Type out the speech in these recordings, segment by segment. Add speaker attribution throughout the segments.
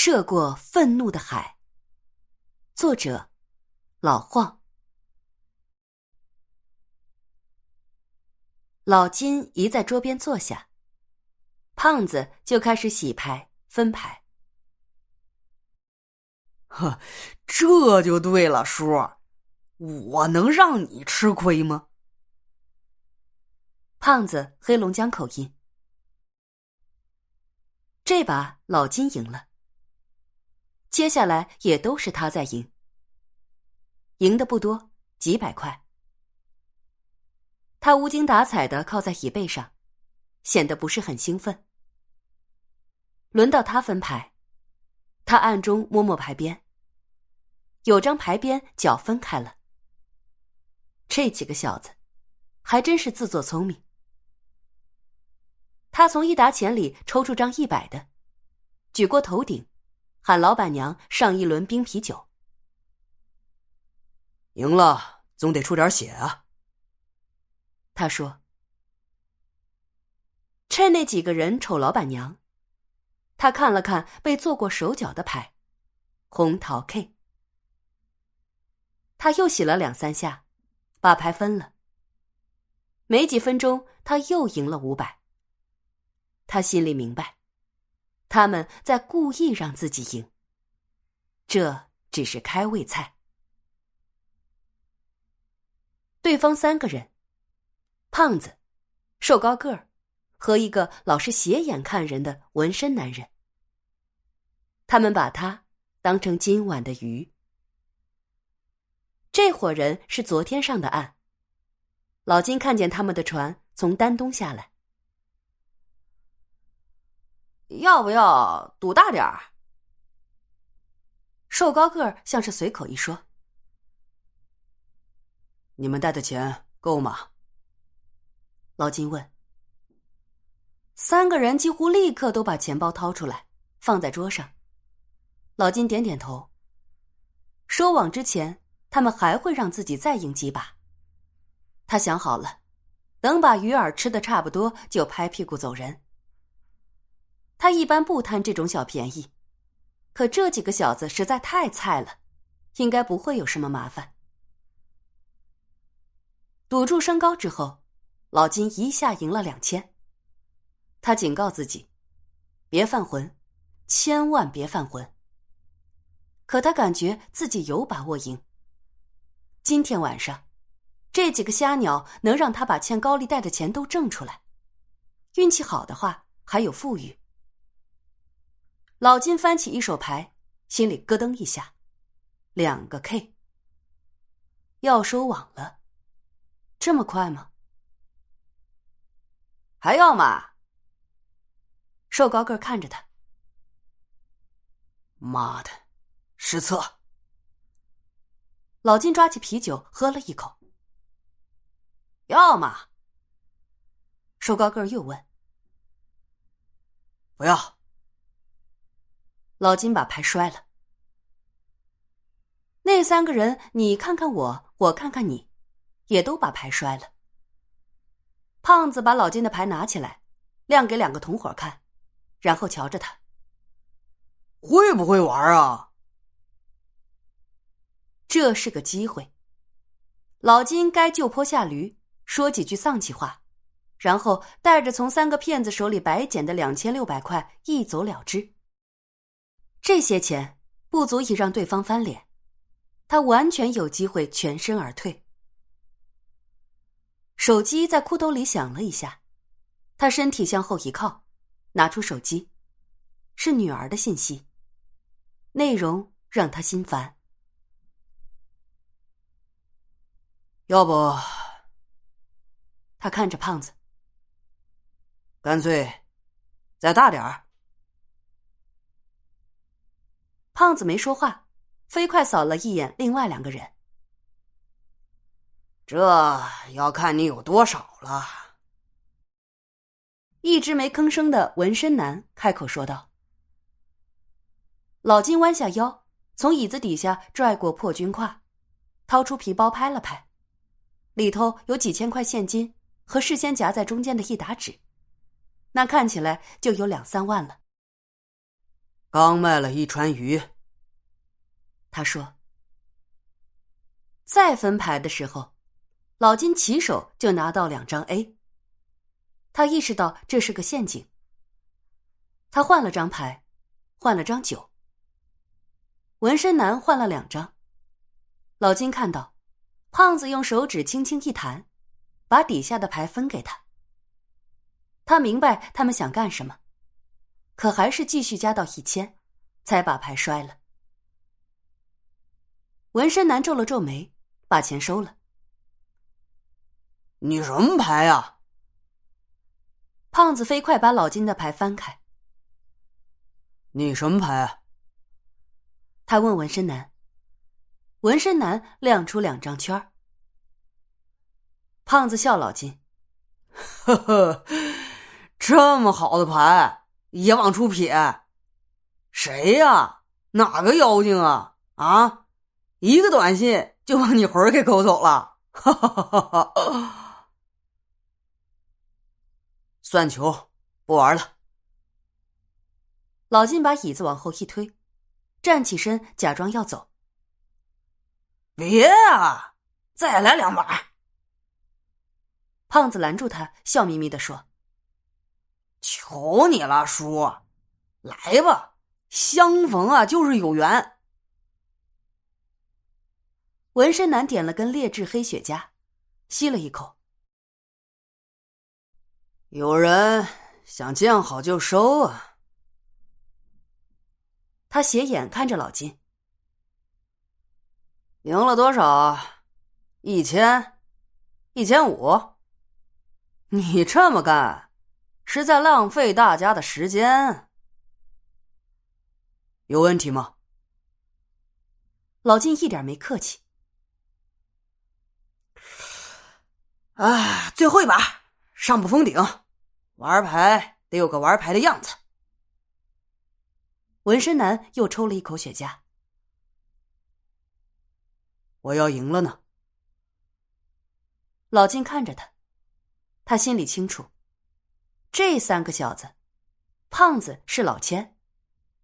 Speaker 1: 涉过愤怒的海。作者：老晃。老金一在桌边坐下，胖子就开始洗牌分牌。
Speaker 2: 呵，这就对了，叔，我能让你吃亏吗？
Speaker 1: 胖子黑龙江口音。这把老金赢了。接下来也都是他在赢，赢的不多，几百块。他无精打采的靠在椅背上，显得不是很兴奋。轮到他分牌，他暗中摸摸牌边，有张牌边角分开了。这几个小子，还真是自作聪明。他从一沓钱里抽出张一百的，举过头顶。喊老板娘上一轮冰啤酒。
Speaker 2: 赢了总得出点血啊。
Speaker 1: 他说：“趁那几个人瞅老板娘，他看了看被做过手脚的牌，红桃 K。他又洗了两三下，把牌分了。没几分钟，他又赢了五百。他心里明白。”他们在故意让自己赢，这只是开胃菜。对方三个人，胖子、瘦高个儿和一个老是斜眼看人的纹身男人，他们把他当成今晚的鱼。这伙人是昨天上的岸。老金看见他们的船从丹东下来。
Speaker 3: 要不要赌大点儿？
Speaker 1: 瘦高个像是随口一说。
Speaker 2: 你们带的钱够吗？
Speaker 1: 老金问。三个人几乎立刻都把钱包掏出来，放在桌上。老金点点头。收网之前，他们还会让自己再赢几把。他想好了，等把鱼饵吃的差不多，就拍屁股走人。他一般不贪这种小便宜，可这几个小子实在太菜了，应该不会有什么麻烦。赌注升高之后，老金一下赢了两千。他警告自己，别犯浑，千万别犯浑。可他感觉自己有把握赢。今天晚上，这几个瞎鸟能让他把欠高利贷的钱都挣出来，运气好的话还有富裕。老金翻起一手牌，心里咯噔一下，两个 K，要收网了，这么快吗？
Speaker 3: 还要吗？
Speaker 1: 瘦高个看着他，
Speaker 2: 妈的，失策！
Speaker 1: 老金抓起啤酒喝了一口，
Speaker 3: 要吗？
Speaker 1: 瘦高个又问，
Speaker 2: 不要。
Speaker 1: 老金把牌摔了。那三个人，你看看我，我看看你，也都把牌摔了。胖子把老金的牌拿起来，亮给两个同伙看，然后瞧着他，
Speaker 2: 会不会玩啊？
Speaker 1: 这是个机会。老金该就坡下驴，说几句丧气话，然后带着从三个骗子手里白捡的两千六百块一走了之。这些钱不足以让对方翻脸，他完全有机会全身而退。手机在裤兜里响了一下，他身体向后一靠，拿出手机，是女儿的信息。内容让他心烦。
Speaker 2: 要不，
Speaker 1: 他看着胖子，
Speaker 2: 干脆再大点儿。
Speaker 1: 胖子没说话，飞快扫了一眼另外两个人。
Speaker 2: 这要看你有多少了。
Speaker 1: 一直没吭声的纹身男开口说道。老金弯下腰，从椅子底下拽过破军挎，掏出皮包拍了拍，里头有几千块现金和事先夹在中间的一沓纸，那看起来就有两三万了。
Speaker 2: 刚卖了一船鱼。
Speaker 1: 他说：“再分牌的时候，老金起手就拿到两张 A。他意识到这是个陷阱。他换了张牌，换了张九。纹身男换了两张。老金看到，胖子用手指轻轻一弹，把底下的牌分给他。他明白他们想干什么，可还是继续加到一千，才把牌摔了。纹身男皱了皱眉，把钱收了。
Speaker 2: 你什么牌呀？
Speaker 1: 胖子飞快把老金的牌翻开。
Speaker 2: 你什么牌啊？
Speaker 1: 他问纹身男。纹身男亮出两张圈胖子笑老金：“
Speaker 2: 呵呵，这么好的牌也往出撇？谁呀？哪个妖精啊？啊！”一个短信就把你魂儿给勾走了，哈哈哈哈哈！算球，不玩了。
Speaker 1: 老金把椅子往后一推，站起身，假装要走。
Speaker 2: 别啊，再来两把。
Speaker 1: 胖子拦住他，笑眯眯的说：“
Speaker 2: 求你了，叔，来吧，相逢啊就是有缘。”
Speaker 1: 纹身男点了根劣质黑雪茄，吸了一口。
Speaker 2: 有人想见好就收啊！
Speaker 1: 他斜眼看着老金，
Speaker 3: 赢了多少？一千，一千五。你这么干，是在浪费大家的时间。
Speaker 2: 有问题吗？
Speaker 1: 老金一点没客气。
Speaker 2: 啊，最后一把，上不封顶，玩牌得有个玩牌的样子。
Speaker 1: 纹身男又抽了一口雪茄。
Speaker 2: 我要赢了呢。
Speaker 1: 老金看着他，他心里清楚，这三个小子，胖子是老千，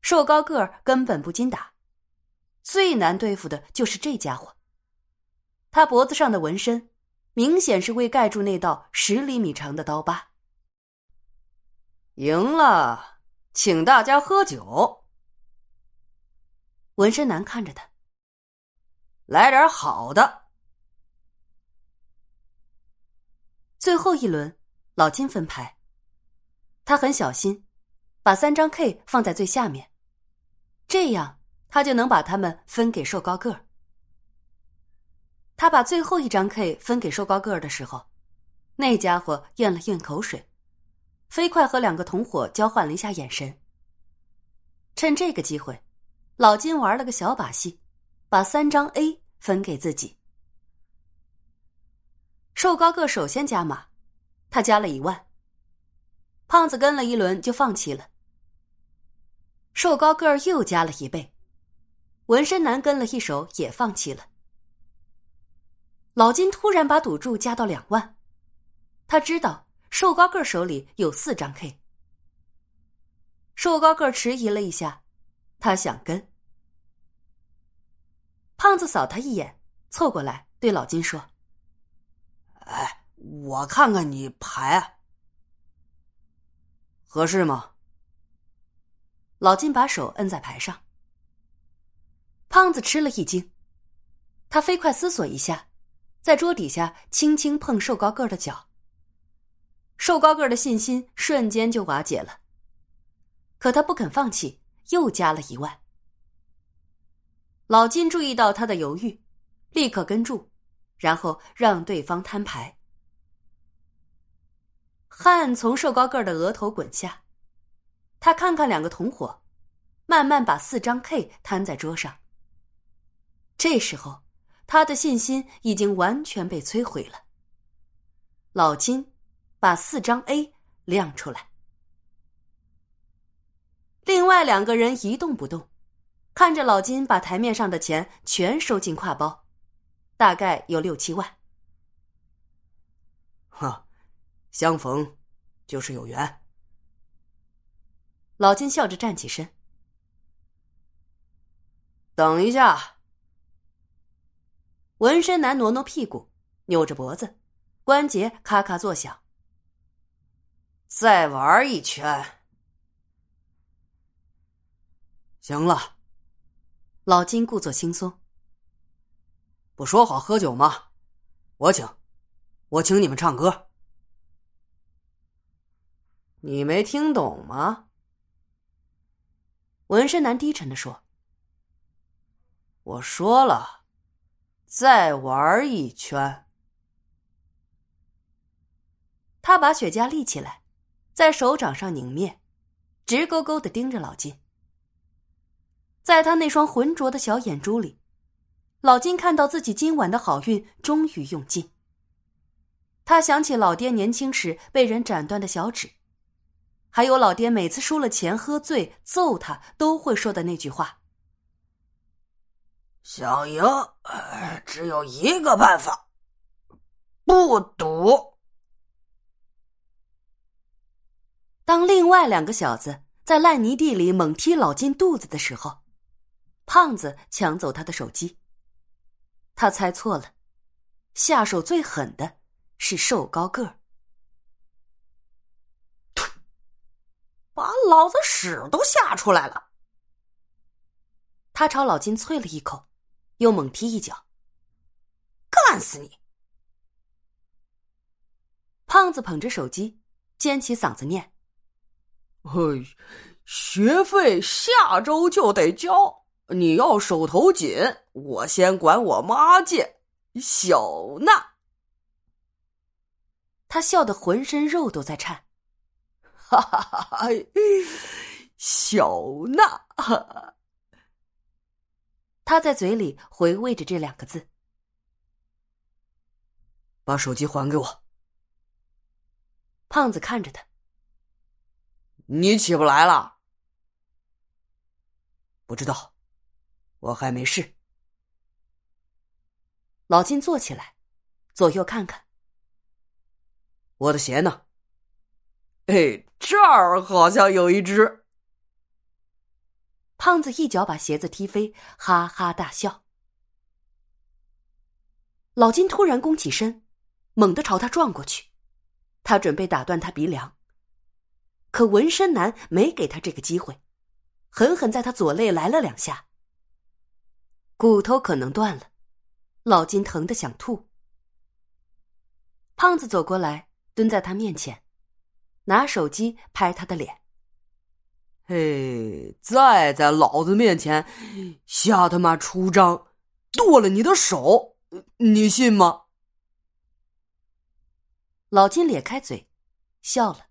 Speaker 1: 瘦高个儿根本不禁打，最难对付的就是这家伙。他脖子上的纹身。明显是为盖住那道十厘米长的刀疤。
Speaker 3: 赢了，请大家喝酒。
Speaker 1: 纹身男看着他，
Speaker 3: 来点好的。
Speaker 1: 最后一轮，老金分牌，他很小心，把三张 K 放在最下面，这样他就能把它们分给瘦高个儿。他把最后一张 K 分给瘦高个儿的时候，那家伙咽了咽口水，飞快和两个同伙交换了一下眼神。趁这个机会，老金玩了个小把戏，把三张 A 分给自己。瘦高个首先加码，他加了一万。胖子跟了一轮就放弃了。瘦高个又加了一倍，纹身男跟了一手也放弃了。老金突然把赌注加到两万，他知道瘦高个手里有四张 K。瘦高个迟疑了一下，他想跟。胖子扫他一眼，凑过来对老金说：“
Speaker 2: 哎，我看看你牌，合适吗？”
Speaker 1: 老金把手摁在牌上。胖子吃了一惊，他飞快思索一下。在桌底下轻轻碰瘦高个的脚，瘦高个的信心瞬间就瓦解了。可他不肯放弃，又加了一万。老金注意到他的犹豫，立刻跟住，然后让对方摊牌。汗从瘦高个的额头滚下，他看看两个同伙，慢慢把四张 K 摊在桌上。这时候。他的信心已经完全被摧毁了。老金把四张 A 亮出来，另外两个人一动不动，看着老金把台面上的钱全收进挎包，大概有六七万。
Speaker 2: 哈，相逢就是有缘。
Speaker 1: 老金笑着站起身，
Speaker 3: 等一下。
Speaker 1: 纹身男挪挪屁股，扭着脖子，关节咔咔作响。
Speaker 3: 再玩一圈。行了。
Speaker 1: 老金故作轻松。
Speaker 3: 不说好喝酒吗？我请，我请你们唱歌。你没听懂吗？
Speaker 1: 纹身男低沉的说：“
Speaker 3: 我说了，再玩一圈。”
Speaker 1: 他把雪茄立起来，在手掌上拧灭，直勾勾的盯着老金。在他那双浑浊的小眼珠里，老金看到自己今晚的好运终于用尽。他想起老爹年轻时被人斩断的小指，还有老爹每次输了钱喝醉揍他都会说的那句话：“
Speaker 2: 想赢，只有一个办法，不赌。”
Speaker 1: 当另外两个小子在烂泥地里猛踢老金肚子的时候。胖子抢走他的手机。他猜错了，下手最狠的是瘦高个儿。
Speaker 2: 把老子屎都吓出来了！
Speaker 1: 他朝老金啐了一口，又猛踢一脚。
Speaker 2: 干死你！
Speaker 1: 胖子捧着手机，尖起嗓子念：“
Speaker 2: 嘿，学费下周就得交。”你要手头紧，我先管我妈借。小娜，
Speaker 1: 他笑得浑身肉都在颤。
Speaker 2: 哈哈哈哈！小娜，
Speaker 1: 他在嘴里回味着这两个字。
Speaker 3: 把手机还给我。
Speaker 1: 胖子看着他，
Speaker 2: 你起不来了？
Speaker 3: 不知道。我还没事。
Speaker 1: 老金坐起来，左右看看。
Speaker 3: 我的鞋呢？
Speaker 2: 哎，这儿好像有一只。
Speaker 1: 胖子一脚把鞋子踢飞，哈哈大笑。老金突然弓起身，猛地朝他撞过去，他准备打断他鼻梁。可纹身男没给他这个机会，狠狠在他左肋来了两下。骨头可能断了，老金疼得想吐。胖子走过来，蹲在他面前，拿手机拍他的脸。
Speaker 2: 嘿，再在老子面前瞎他妈出张，剁了你的手，你信吗？
Speaker 1: 老金咧开嘴，笑了，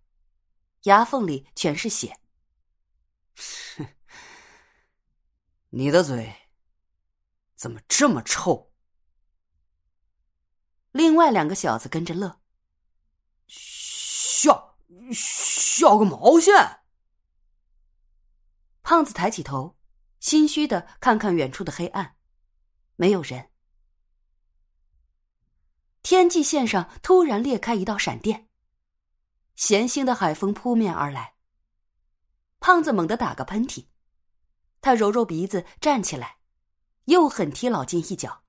Speaker 1: 牙缝里全是血。
Speaker 3: 哼，你的嘴。怎么这么臭？
Speaker 1: 另外两个小子跟着乐，
Speaker 2: 笑笑个毛线！
Speaker 1: 胖子抬起头，心虚的看看远处的黑暗，没有人。天际线上突然裂开一道闪电，咸腥的海风扑面而来。胖子猛地打个喷嚏，他揉揉鼻子，站起来。又狠踢老金一脚，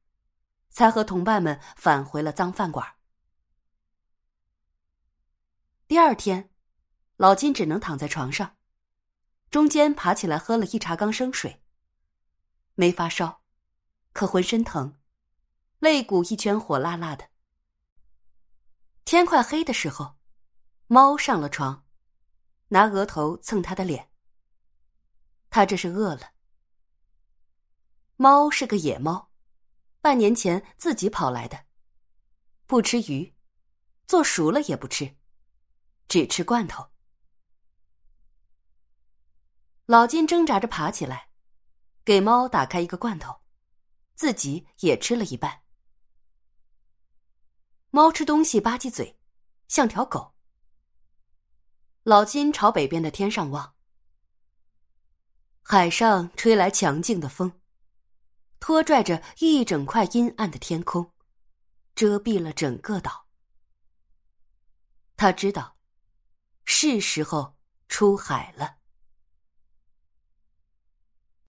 Speaker 1: 才和同伴们返回了脏饭馆。第二天，老金只能躺在床上，中间爬起来喝了一茶缸生水。没发烧，可浑身疼，肋骨一圈火辣辣的。天快黑的时候，猫上了床，拿额头蹭他的脸。他这是饿了。猫是个野猫，半年前自己跑来的，不吃鱼，做熟了也不吃，只吃罐头。老金挣扎着爬起来，给猫打开一个罐头，自己也吃了一半。猫吃东西吧唧嘴，像条狗。老金朝北边的天上望，海上吹来强劲的风。拖拽着一整块阴暗的天空，遮蔽了整个岛。他知道，是时候出海了。